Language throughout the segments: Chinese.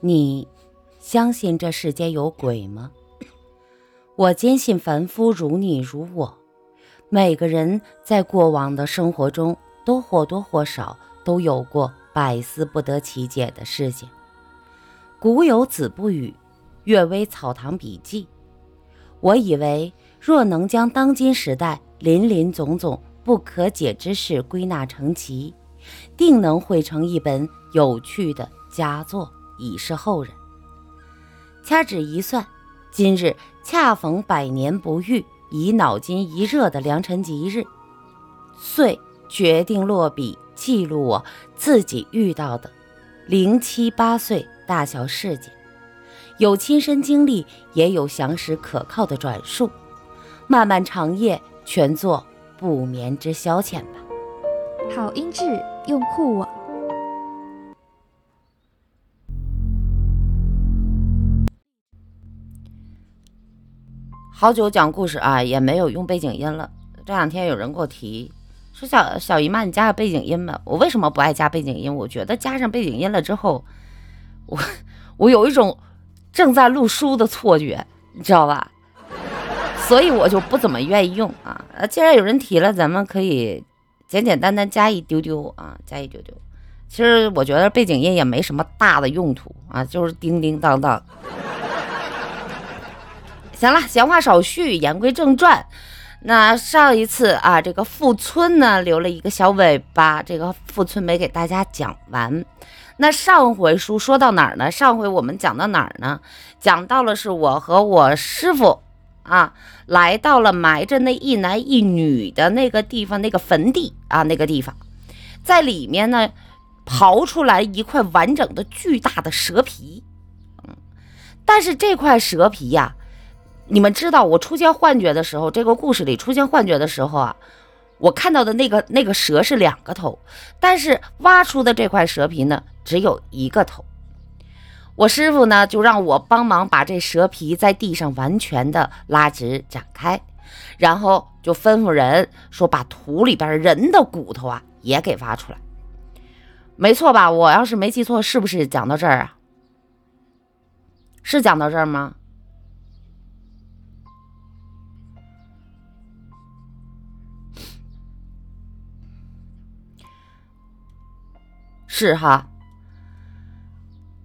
你相信这世间有鬼吗？我坚信凡夫如你如我，每个人在过往的生活中都或多或少都有过百思不得其解的事情。古有子不语，《阅微草堂笔记》。我以为，若能将当今时代林林总总不可解之事归纳成集，定能汇成一本有趣的佳作。以示后人。掐指一算，今日恰逢百年不遇、以脑筋一热的良辰吉日，遂决定落笔记录我自己遇到的零七八岁大小事件，有亲身经历，也有详实可靠的转述。漫漫长夜，全作不眠之消遣吧。好音质，用酷我。好久讲故事啊，也没有用背景音了。这两天有人给我提说：“小小姨妈，你加个背景音吧。”我为什么不爱加背景音？我觉得加上背景音了之后，我我有一种正在录书的错觉，你知道吧？所以我就不怎么愿意用啊。既然有人提了，咱们可以简简单单加一丢丢啊，加一丢丢。其实我觉得背景音也没什么大的用途啊，就是叮叮当当。行了，闲话少叙，言归正传。那上一次啊，这个富村呢留了一个小尾巴，这个富村没给大家讲完。那上回书说到哪儿呢？上回我们讲到哪儿呢？讲到了是我和我师傅啊，来到了埋着那一男一女的那个地方，那个坟地啊，那个地方，在里面呢刨出来一块完整的巨大的蛇皮。嗯，但是这块蛇皮呀。你们知道我出现幻觉的时候，这个故事里出现幻觉的时候啊，我看到的那个那个蛇是两个头，但是挖出的这块蛇皮呢只有一个头。我师傅呢就让我帮忙把这蛇皮在地上完全的拉直展开，然后就吩咐人说把土里边人的骨头啊也给挖出来。没错吧？我要是没记错，是不是讲到这儿啊？是讲到这儿吗？是哈，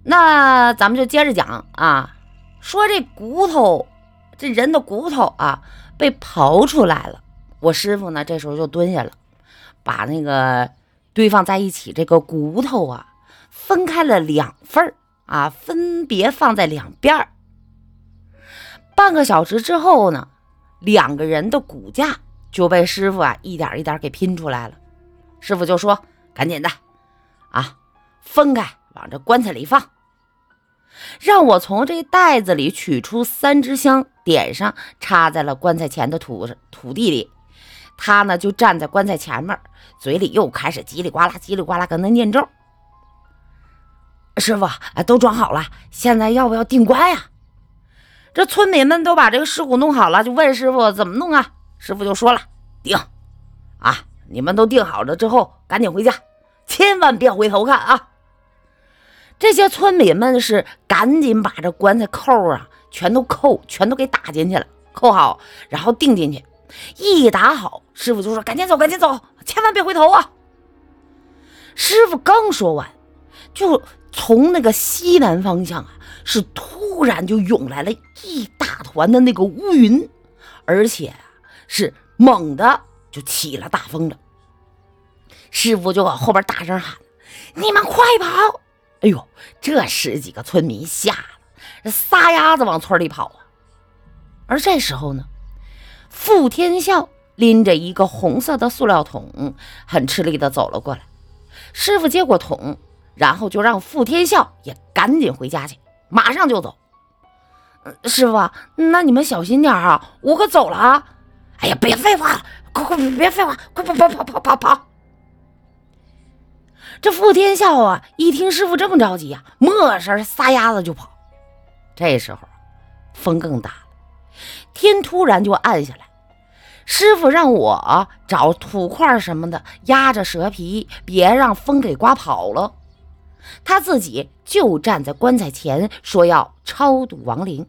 那咱们就接着讲啊，说这骨头，这人的骨头啊，被刨出来了。我师傅呢，这时候就蹲下了，把那个堆放在一起这个骨头啊，分开了两份儿啊，分别放在两边儿。半个小时之后呢，两个人的骨架就被师傅啊一点一点给拼出来了。师傅就说：“赶紧的。”啊，分开往这棺材里放，让我从这袋子里取出三支香，点上，插在了棺材前的土土地里。他呢就站在棺材前面，嘴里又开始叽里呱啦、叽里呱啦跟那念咒。师傅，都装好了，现在要不要定棺呀？这村民们都把这个尸骨弄好了，就问师傅怎么弄啊？师傅就说了：定啊，你们都定好了之后，赶紧回家。千万别回头看啊！这些村民们是赶紧把这棺材扣啊全都扣，全都给打进去了，扣好，然后钉进去。一打好，师傅就说：“赶紧走，赶紧走，千万别回头啊！”师傅刚说完，就从那个西南方向啊，是突然就涌来了一大团的那个乌云，而且是猛的就起了大风了。师傅就往后边大声喊：“你们快跑！”哎呦，这十几个村民吓得撒丫子往村里跑啊！而这时候呢，傅天笑拎着一个红色的塑料桶，很吃力的走了过来。师傅接过桶，然后就让傅天笑也赶紧回家去，马上就走。师傅，那你们小心点啊，我可走了啊！哎呀，别废话了，快快别废话，快跑跑跑跑跑跑！这傅天笑啊，一听师傅这么着急呀，没事撒丫子就跑。这时候风更大了，天突然就暗下来。师傅让我找土块什么的压着蛇皮，别让风给刮跑了。他自己就站在棺材前，说要超度亡灵。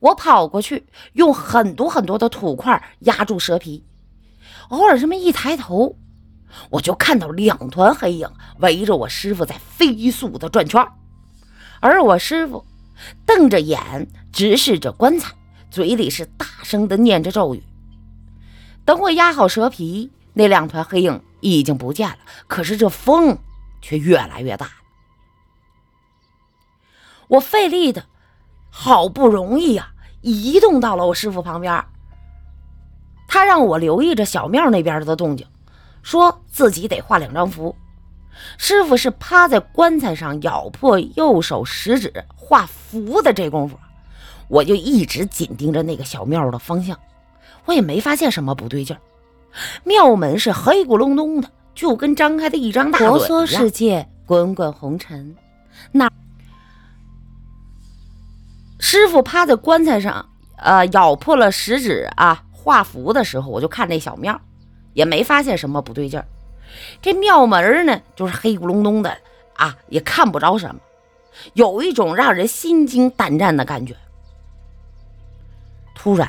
我跑过去，用很多很多的土块压住蛇皮。偶尔这么一抬头，我就看到两团黑影围着我师傅在飞速的转圈，而我师傅瞪着眼直视着棺材，嘴里是大声的念着咒语。等我压好蛇皮，那两团黑影已经不见了，可是这风却越来越大。我费力的。好不容易呀，移动到了我师傅旁边。他让我留意着小庙那边的动静，说自己得画两张符。师傅是趴在棺材上咬破右手食指画符的这功夫，我就一直紧盯着那个小庙的方向，我也没发现什么不对劲儿。庙门是黑咕隆咚的，就跟张开的一张大嘴婆娑世界，滚滚红尘，那。师傅趴在棺材上，呃，咬破了食指啊，画符的时候，我就看那小庙，也没发现什么不对劲儿。这庙门呢，就是黑咕隆咚的啊，也看不着什么，有一种让人心惊胆战的感觉。突然，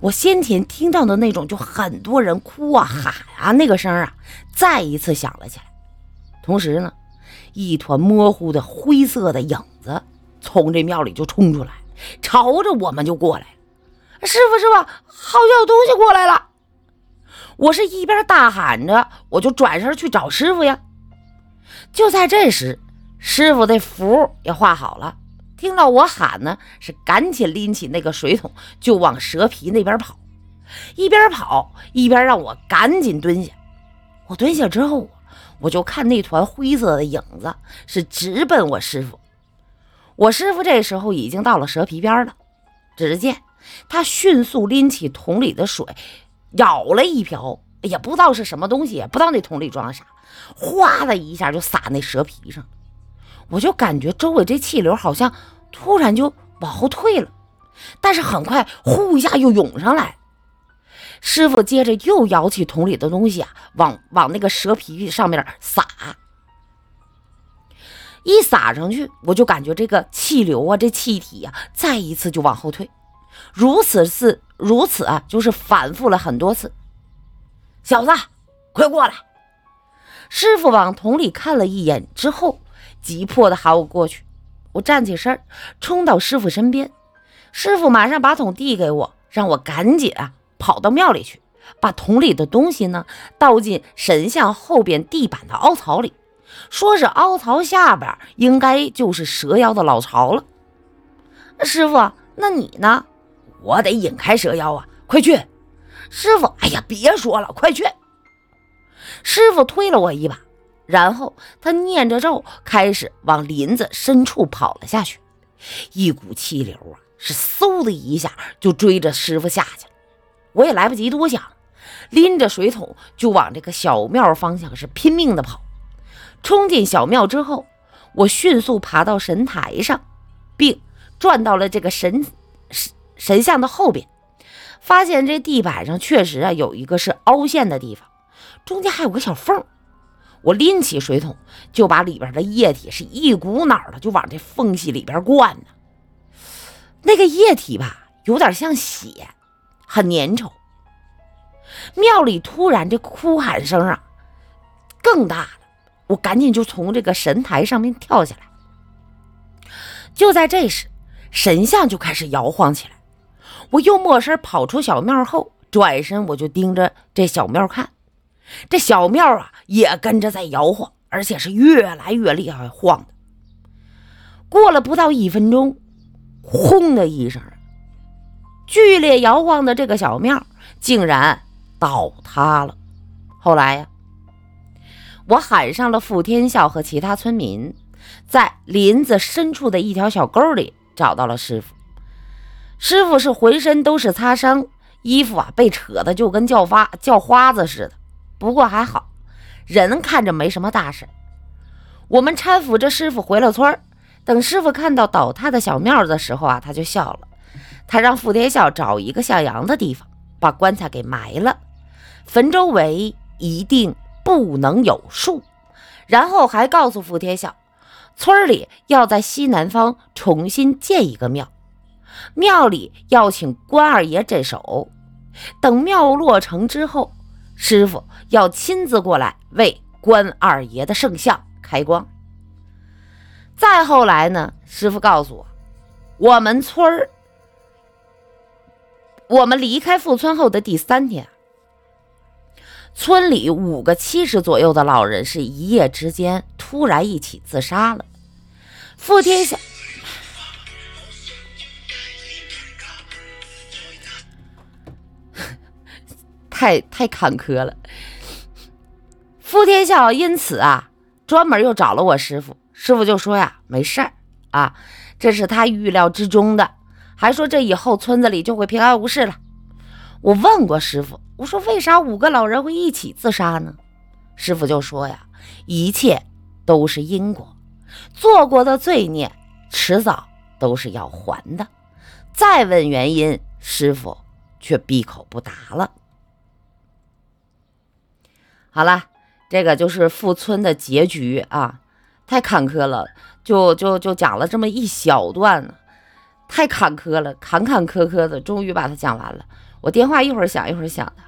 我先前听到的那种就很多人哭啊、喊啊那个声啊，再一次响了起来。同时呢，一团模糊的灰色的影子。从这庙里就冲出来，朝着我们就过来。师傅，师傅，好像有东西过来了！我是一边大喊着，我就转身去找师傅呀。就在这时，师傅的符也画好了，听到我喊呢，是赶紧拎起那个水桶就往蛇皮那边跑，一边跑一边让我赶紧蹲下。我蹲下之后，我就看那团灰色的影子是直奔我师傅。我师傅这时候已经到了蛇皮边了，只见他迅速拎起桶里的水，舀了一瓢，也不知道是什么东西，不知道那桶里装的啥，哗的一下就洒那蛇皮上。我就感觉周围这气流好像突然就往后退了，但是很快呼一下又涌上来。师傅接着又舀起桶里的东西啊，往往那个蛇皮上面撒。一撒上去，我就感觉这个气流啊，这气体呀，再一次就往后退，如此次如此啊，就是反复了很多次。小子，快过来！师傅往桶里看了一眼之后，急迫的喊我过去。我站起身，冲到师傅身边，师傅马上把桶递给我，让我赶紧啊跑到庙里去，把桶里的东西呢倒进神像后边地板的凹槽里。说是凹槽下边应该就是蛇妖的老巢了。师傅，那你呢？我得引开蛇妖啊！快去！师傅，哎呀，别说了，快去！师傅推了我一把，然后他念着咒，开始往林子深处跑了下去。一股气流啊，是嗖的一下就追着师傅下去了。我也来不及多想，拎着水桶就往这个小庙方向是拼命的跑。冲进小庙之后，我迅速爬到神台上，并转到了这个神神像的后边，发现这地板上确实啊有一个是凹陷的地方，中间还有个小缝。我拎起水桶，就把里边的液体是一股脑的就往这缝隙里边灌呢。那个液体吧，有点像血，很粘稠。庙里突然这哭喊声啊，更大了。我赶紧就从这个神台上面跳下来。就在这时，神像就开始摇晃起来。我又没声跑出小庙后，转身我就盯着这小庙看。这小庙啊，也跟着在摇晃，而且是越来越厉害晃的。过了不到一分钟，轰的一声，剧烈摇晃的这个小庙竟然倒塌了。后来呀。我喊上了傅天笑和其他村民，在林子深处的一条小沟里找到了师傅。师傅是浑身都是擦伤，衣服啊被扯的就跟叫花叫花子似的。不过还好，人看着没什么大事。我们搀扶着师傅回了村等师傅看到倒塌的小庙的时候啊，他就笑了。他让傅天笑找一个向阳的地方，把棺材给埋了，坟周围一定。不能有树，然后还告诉傅天笑，村里要在西南方重新建一个庙，庙里要请关二爷镇守。等庙落成之后，师傅要亲自过来为关二爷的圣像开光。再后来呢，师傅告诉我，我们村儿，我们离开富村后的第三天。村里五个七十左右的老人是一夜之间突然一起自杀了。傅天笑，太太坎坷了。傅天笑因此啊，专门又找了我师傅。师傅就说呀，没事儿啊，这是他预料之中的，还说这以后村子里就会平安无事了。我问过师傅。我说：“为啥五个老人会一起自杀呢？”师傅就说：“呀，一切都是因果，做过的罪孽迟早都是要还的。”再问原因，师傅却闭口不答了。好了，这个就是富村的结局啊，太坎坷了，就就就讲了这么一小段，太坎坷了，坎坎坷坷的，终于把它讲完了。我电话一会儿响一会儿响的。